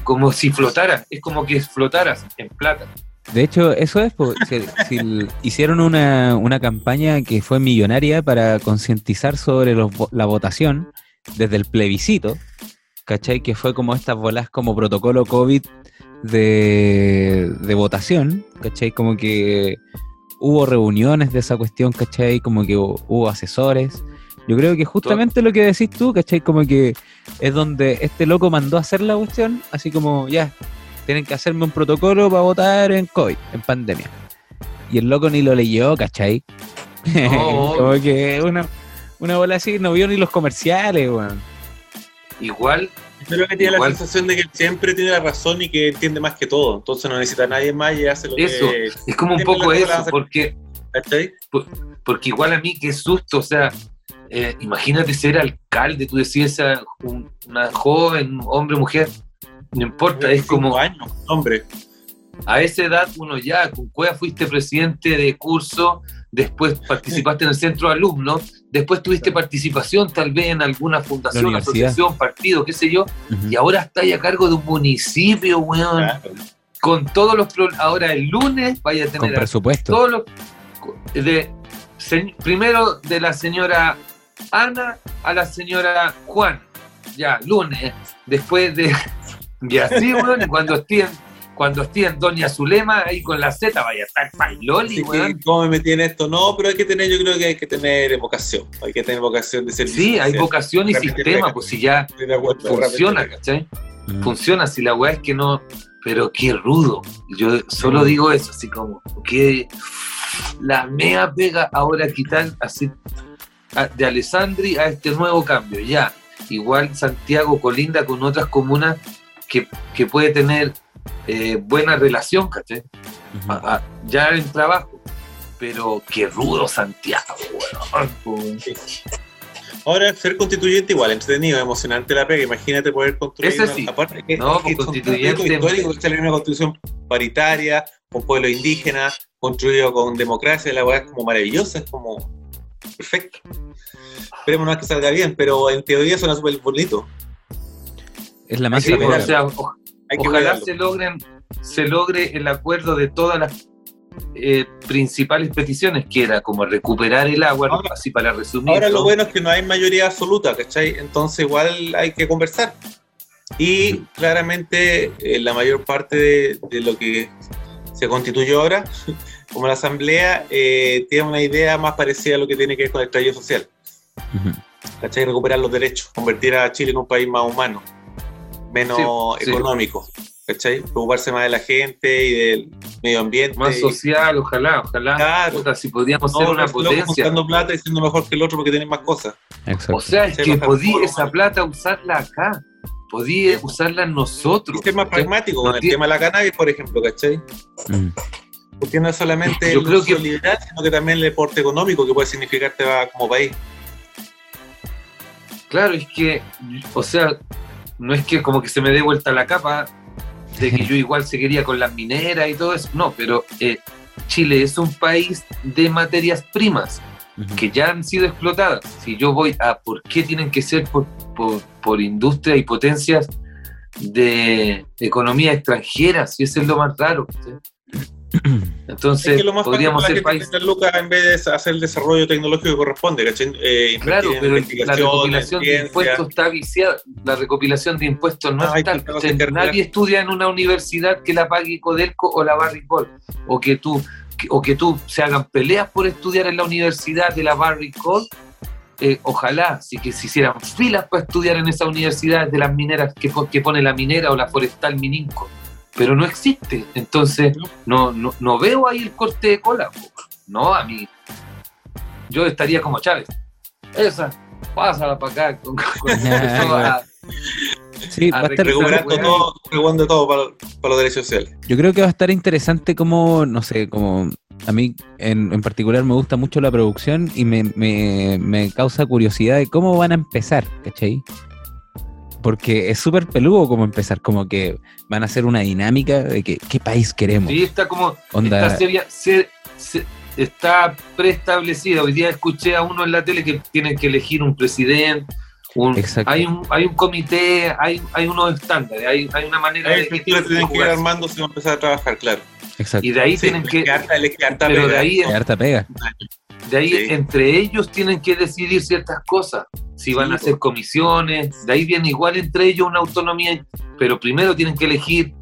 como si flotara, es como que flotaras en plata. De hecho, eso es, po, si- si el- hicieron una, una campaña que fue millonaria para concientizar sobre los la votación desde el plebiscito, ¿cachai? Que fue como estas bolas como protocolo COVID de, de votación, ¿cachai? Como que hubo reuniones de esa cuestión, ¿cachai? Como que hubo, asesores. Yo creo que justamente lo que decís tú, ¿cachai? Como que es donde este loco mandó a hacer la cuestión, así como, ya, tienen que hacerme un protocolo para votar en COVID, en pandemia. Y el loco ni lo leyó, ¿cachai? No. como que una, una bola así, no vio ni los comerciales, weón. Igual, Yo creo que tiene Igual- la sensación de que siempre tiene la razón y que entiende más que todo. Entonces no necesita a nadie más y hace lo Eso. que. es como un poco eso, porque, ¿Cachai? porque igual a mí qué susto, o sea, eh, imagínate ser alcalde, tú decías, esa- un- una joven, hombre, mujer, no importa, es como... Años, hombre. a esa edad uno ya, con Cueva fuiste presidente de curso, después participaste en el centro de alumnos, después tuviste participación tal vez en alguna fundación, asociación, partido, qué sé yo, y ahora estás a cargo de un municipio, weón, Claro. con todos los problemas. Ahora el lunes vaya a Con tener a presupuesto. todos los... De, se- primero de la señora Ana a la señora Juan, ya, lunes, después de... Y así, weón, cuando estén cuando estén Doña Zulema ahí con la Z, vaya a estar Pailoli, weón. ¿cómo me metí en esto? No, pero hay que tener, yo creo que hay que tener vocación. Hay que tener vocación de servicio. Sí, hay social. vocación y sistema, pues si ya funciona. ¿cachai? Mm. Funciona, si la weá es que no. Pero qué rudo. Yo solo digo eso, así como que la mea pega ahora quitar así de Alessandri a este nuevo cambio. Ya, igual Santiago colinda con otras comunas que, que puede tener eh, buena relación, ¿cachai? Ujú. A- a- ya en trabajo. Pero qué rudo Santiago, weón. Ahora, ser constituyente igual, entretenido, emocionante la pega. Imagínate poder construir. Ese una- sí. Aparte que, No, que pues, son constituyente- que sale una constitución paritaria, con pueblos indígenas, construido con democracia, la weá es como maravillosa, es como perfecto. Esperemos nomás que salga bien, pero en teoría suena súper bonito. Es la más Sí, pega. o sea, o- Hay que Ojalá cuidarlo. se logren, se logre el acuerdo de todas las eh, principales peticiones, que era como recuperar el agua, Ahora- así para resumir. Ahora lo ¿no? bueno es que no hay mayoría absoluta, ¿cachai? Entonces igual hay que conversar. Y claramente eh, la mayor parte de, de lo que se constituyó ahora, como la Asamblea, eh, tiene una idea más parecida a lo que tiene que ver con el estallido social. ¿Cachai? Recuperar los derechos, convertir a Chile en un país más humano, menos Sí, sí. económico. ¿Cachai? Preocuparse más de la gente y del medio ambiente. Más y- social, ojalá, ojalá. Claro. Puta, si podríamos no, ser una potencia. juntando plata y siendo mejor que el otro porque tienen más cosas. Exacto. O sea, es Sí, que todo, esa plata usarla acá. Podía usarla en nosotros. Ser más ¿cachai? pragmático No con el tiene- tema de la cannabis, por ejemplo, ¿cachai? Mm. Porque no es solamente Yo el creo uso que- liberal, sino que también el deporte económico que puede significarte va como país. Claro, es que, o sea, no es que como que se me dé vuelta la capa de que yo igual seguiría con las mineras y todo eso, no, pero eh, Chile es un país de materias primas que ya han sido explotadas. Si yo voy a por qué tienen que ser por, por, por industria y potencias de economía extranjera, si eso es lo más raro. ¿sí? Entonces, es que lo más fácil podríamos ser país. lucas en vez de hacer el desarrollo tecnológico que corresponde, ¿cachai? Eh, Claro, en pero la recopilación de impuestos está viciada. La recopilación de impuestos no Ah, es tal. Nadie estudia en una universidad que la pague Codelco o la Barry Cole. O que tú, o que tú se hagan peleas por estudiar en la universidad de la Barry Cole eh, ojalá, sí que se hicieran filas para estudiar en esas universidades de las mineras que pone la minera o la forestal Mininco, pero no existe. Entonces, no, no, no veo ahí el corte de cola. No, a mí, yo estaría como Chávez. Esa, pásala para acá. Con, con- a- Sí, va a estar, Recuperando todo, recuperando todo para, para los derechos sociales. yo creo que va a estar interesante como, no sé, como a mí en, en particular me gusta mucho la producción y me, me, me causa curiosidad de cómo van a empezar, ¿cachai? Porque es súper peludo como empezar, como que van a hacer una dinámica de que qué país queremos. Sí, está como. Onda, Está, seria- se- se- está preestablecido. Hoy día escuché a uno en la tele que tienen que elegir un presidente. un- Exacto. hay, un, hay un comité, hay, hay unos estándares, hay, hay una manera Ahí de que tienen que ir armando si van a empezar a trabajar, claro. exacto. Y de ahí Sí, tienen que. harta- Pero de pega. ahí, Hay harta pega. De ahí Sí. entre ellos tienen que decidir ciertas cosas. Si van Sí, a hacer comisiones, de ahí viene igual entre ellos una autonomía, pero primero tienen que elegir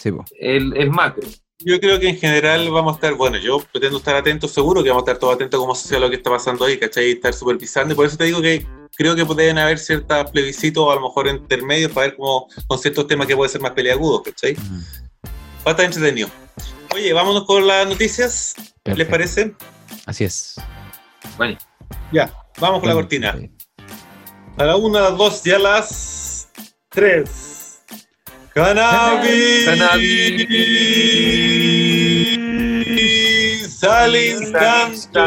Sí, el, el macro. Yo creo que en general vamos a estar, bueno, yo pretendo estar atentos, seguro que vamos a estar todos atentos como sociedad a lo que está pasando ahí, ¿cachai? Y estar supervisando. Y por eso te digo que creo que pueden haber ciertos plebiscitos, a lo mejor intermedios, para ver cómo con ciertos temas que pueden ser más peleagudos, ¿cachai? Va a estar entretenido. Oye, vámonos con las noticias, ¿les parece? Así es. Bueno, Ya, vamos con la cortina. A la una, a las dos y a las tres. Cannabis. Al instante.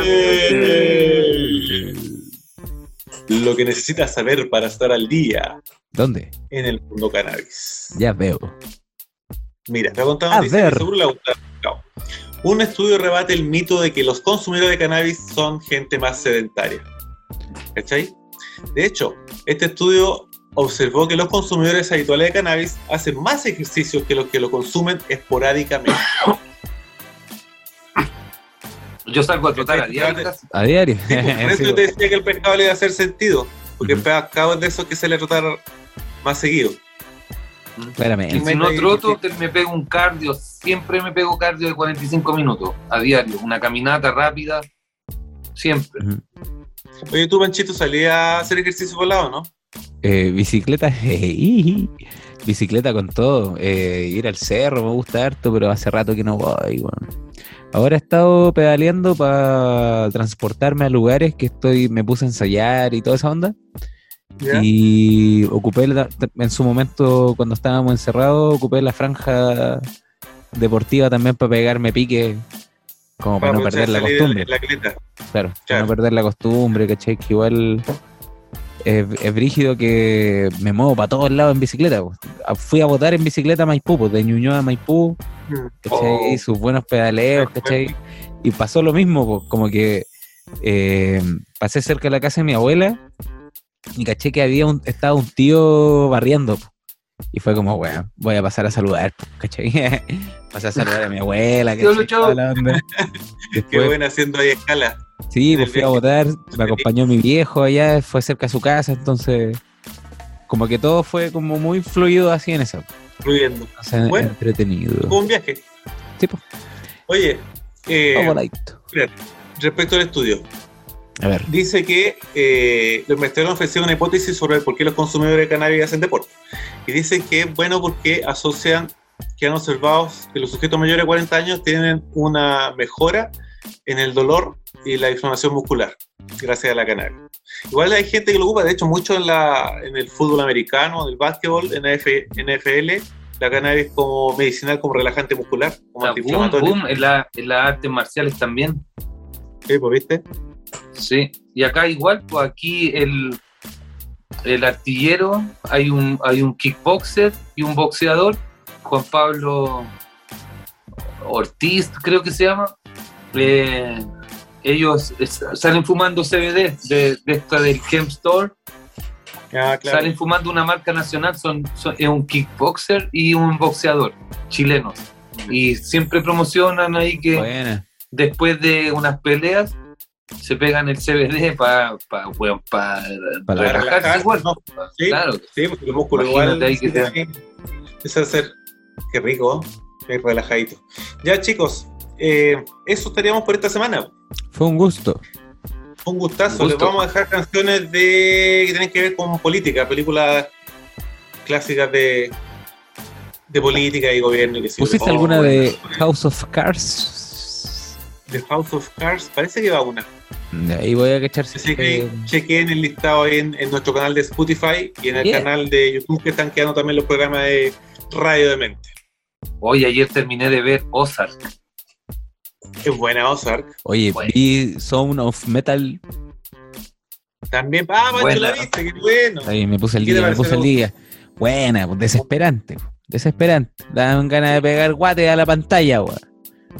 Lo que necesitas saber para estar al día ¿Dónde? en el mundo cannabis. Ya veo. Mira, te voy a contar ver. seguro Un estudio rebate el mito de que los consumidores de cannabis son gente más sedentaria. ¿Cachai? De hecho, este estudio observó que los consumidores habituales de cannabis hacen más ejercicios que los que lo consumen esporádicamente. yo salgo a trotar a diario. A diario. Sí, por eso yo te decía que el pescado le iba a hacer sentido. Porque el pescado es de esos que se le trotar más seguido. Y Claramente. si no troto, te- me pego un cardio. Siempre me pego cardio de 45 minutos a diario. Una caminata rápida. Siempre. Ujú. Oye, tú, Panchito, salías a hacer ejercicio por lado, ¿no? Eh, bicicleta, bicicleta con todo. Eh, ir al cerro me gusta harto, pero hace rato que no voy. weón. Ahora he estado pedaleando para transportarme a lugares que estoy, me puse a ensayar y toda esa onda. ¿Ya? Y ocupé la- en su momento, cuando estábamos encerrados, ocupé la franja deportiva también para pegarme pique, como para, no perder la costumbre. la. Claro, para no perder la costumbre, ¿cachai? Que igual es, es brígido que me muevo para todos lados en bicicleta. Fui a votar en bicicleta a Maipú, pues, de Ñuñoa a Maipú, ¿cachai? Oh. Sus buenos pedaleos, ¿cachai? Y pasó lo mismo, pues, como que eh, pasé cerca de la casa de mi abuela y caché que había un, estaba un tío barriendo. Y fue como, bueno, voy a pasar a saludar, ¿cachai? Pasé a saludar a mi abuela, onda. Qué buena haciendo ahí escala. Sí, pues fui a votar, me acompañó mi viejo allá, fue cerca de su casa, entonces como que todo fue como muy fluido así en eso. Fluyendo. Entonces, Bueno. entretenido. Como un viaje. Sí, pues, Oye, eh, respecto al estudio, A ver, dice que eh, los investigadores ofrecieron una hipótesis sobre por qué los consumidores de cannabis hacen deporte. Y dicen que es bueno porque asocian que han observado que los sujetos mayores de 40 años tienen una mejora en el dolor y la inflamación muscular gracias a la cannabis. Igual hay gente que lo ocupa, de hecho, mucho en, la, en el fútbol americano, en el básquetbol, en la F- NFL, la cannabis como medicinal, como relajante muscular, como Ah, boom, antiinflamatorio. boom, en, la- en las artes marciales también. Sí, pues, ¿viste? Sí. Y acá igual, pues aquí el, el artillero, hay un, hay un kickboxer y un boxeador, Juan Pablo Ortiz, creo que se llama. Eh, ellos salen fumando CBD de, de esta del Hemp Store, Ah, claro. salen fumando una marca nacional, son, son- es un kickboxer y un boxeador chileno. Y siempre promocionan ahí que buena. después de unas peleas se pegan el CBD para pa, weón, pa Para Para relajarse relajar, igual. ¿no? Sí, Claro, Sí, porque el músculo Imagínate igual. ahí que te- a ser. Qué rico, ¿eh? Qué relajadito. Ya, chicos, eh, eso estaríamos por esta semana. Fue un gusto. Fue un gustazo. Un Les vamos a dejar canciones de que tienen que ver con política, películas clásicas de, de política y gobierno. yo. ¿Pusiste Oh, alguna de buena. House of Cards? de House of Cards? Parece que va una. Ahí voy a que que- chequen el listado ahí en, en nuestro canal de Spotify y en el Yeah. canal de YouTube que están quedando también los programas de Radio de Mente. Hoy ayer terminé de ver Ozark. Qué buena Ozark. Oye, Bueno. vi Sound of Metal. También, ah, Pancho, Buena. la viste, qué bueno. Ahí me puse el ¿Qué te día, me puse el día. Buena, pues, desesperante. pues, Desesperante. Dan ganas de pegar guate a la pantalla, weón.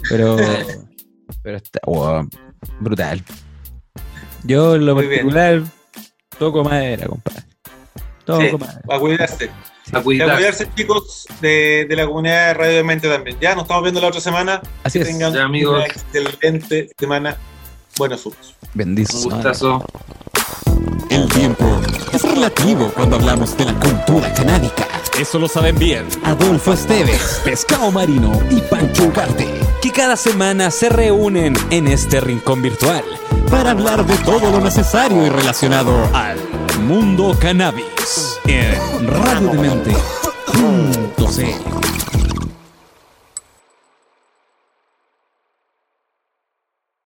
Pero. pero está, weón, brutal. Yo en lo Muy bien. particular toco madera, compadre. Toco Sí. madera. A cuidarse. A Y a cuidar. cuidarse, chicos, de, de la comunidad de Radio de Mente también. Ya nos estamos viendo la otra semana. Así Que es. tengan Ya, amigos. una excelente semana. Buenos usos. Un Bendición. gustazo. El tiempo es relativo cuando hablamos de la cultura canábica. Eso lo saben bien Adolfo Esteves, Pescado Marino y Pancho Ugarte, que cada semana se reúnen en este rincón virtual para hablar de todo lo necesario y relacionado al mundo cannabis en radiodemente.cl.